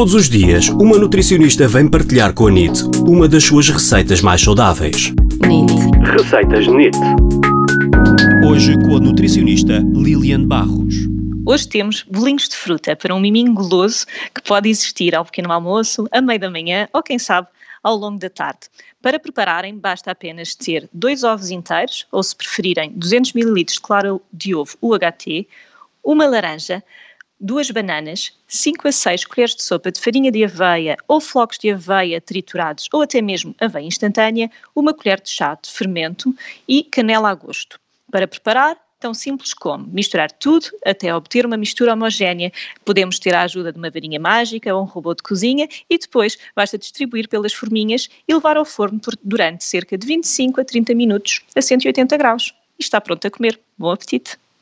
Todos os dias, uma nutricionista vem partilhar com a NIT uma das suas receitas mais saudáveis. NIT. Receitas NIT. Hoje com a nutricionista Lilian Barros. Hoje temos bolinhos de fruta para um miminho goloso que pode existir ao pequeno almoço, a meio da manhã ou, quem sabe, ao longo da tarde. Para prepararem, basta apenas ter dois ovos inteiros, ou se preferirem, 200 ml de claro de ovo UHT, uma laranja, duas bananas, 5 a 6 colheres de sopa de farinha de aveia ou flocos de aveia triturados ou até mesmo aveia instantânea, uma colher de chá de fermento e canela a gosto. Para preparar, tão simples como misturar tudo até obter uma mistura homogénea. Podemos ter a ajuda de uma varinha mágica ou um robô de cozinha e depois basta distribuir pelas forminhas e levar ao forno durante cerca de 25 a 30 minutos a 180 graus. E está pronto a comer. Bom apetite!